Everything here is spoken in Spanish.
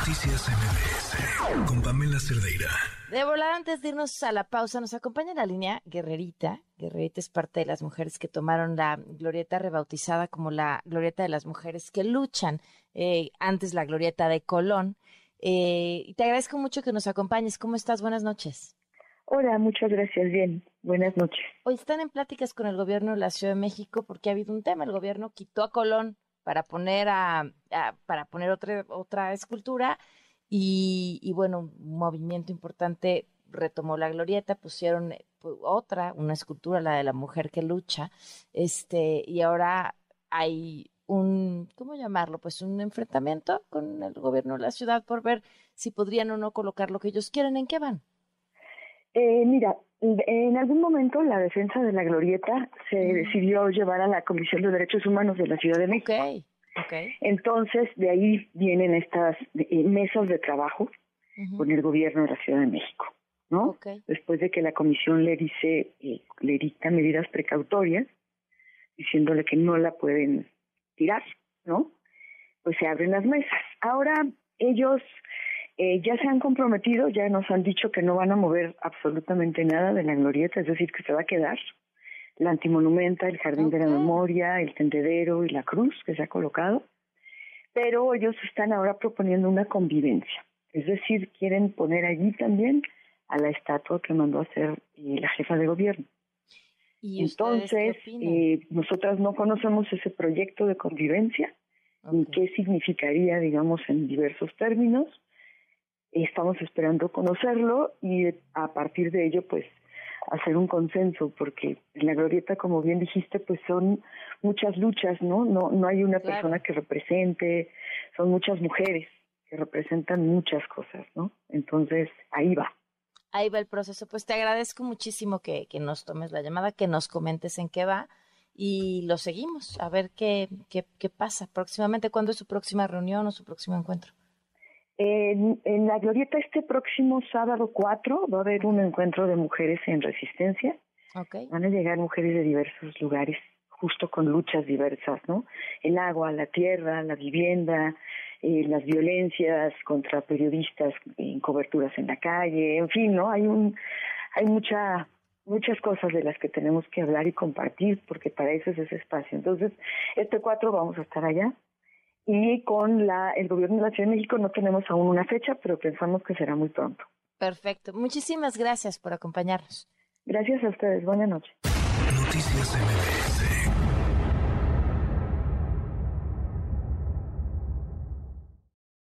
Noticias MBS con Pamela Cerdeira. De volar antes de irnos a la pausa, nos acompaña en la línea Guerrerita. Guerrerita es parte de las mujeres que tomaron la glorieta rebautizada como la glorieta de las mujeres que luchan, eh, antes la glorieta de Colón. Eh, y te agradezco mucho que nos acompañes. ¿Cómo estás? Buenas noches. Hola, muchas gracias. Bien, buenas noches. Hoy están en pláticas con el gobierno de la Ciudad de México porque ha habido un tema. El gobierno quitó a Colón para poner a, para poner otra otra escultura y, bueno un movimiento importante retomó la glorieta pusieron eh, otra una escultura la de la mujer que lucha este y ahora hay un cómo llamarlo pues un enfrentamiento con el gobierno de la ciudad por ver si podrían o no colocar lo que ellos quieren en qué van eh, mira, en algún momento la defensa de la glorieta se decidió llevar a la Comisión de Derechos Humanos de la Ciudad de México. Okay. Entonces, de ahí vienen estas eh, mesas de trabajo con el gobierno de la Ciudad de México, ¿no? Después de que la comisión le dice, eh, le dicta medidas precautorias, diciéndole que no la pueden tirar, ¿no? Pues se abren las mesas. Ahora ellos eh, ya se han comprometido, ya nos han dicho que no van a mover absolutamente nada de la glorieta, es decir, que se va a quedar la antimonumenta, el jardín de la memoria, el tendedero y la cruz que se ha colocado, pero ellos están ahora proponiendo una convivencia, es decir, quieren poner allí también a la estatua que mandó a hacer eh, la jefa de gobierno. ¿Y Entonces, eh, nosotras no conocemos ese proyecto de convivencia y qué significaría, digamos, en diversos términos estamos esperando conocerlo y a partir de ello pues hacer un consenso porque en la glorieta como bien dijiste pues son muchas luchas no no no hay una persona que represente son muchas mujeres que representan muchas cosas no entonces ahí va. Ahí va el proceso. Pues te agradezco muchísimo que, que nos tomes la llamada que nos comentes en qué va y lo seguimos a ver qué qué, qué pasa próximamente cuándo es su próxima reunión o su próximo encuentro en, la Glorieta este próximo sábado 4 va a haber un encuentro de mujeres en resistencia. Van a llegar mujeres de diversos lugares, justo con luchas diversas, ¿no? El agua, la tierra, la vivienda, eh, las violencias contra periodistas en coberturas en la calle, en fin, ¿no? Hay un, hay mucha muchas cosas de las que tenemos que hablar y compartir, porque para eso es ese espacio. Entonces, este 4 vamos a estar allá y con la, el gobierno de la Ciudad de México no tenemos aún una fecha, pero pensamos que será muy pronto. Perfecto. Muchísimas gracias por acompañarnos. Gracias a ustedes. Buenas noches. Noticias MBS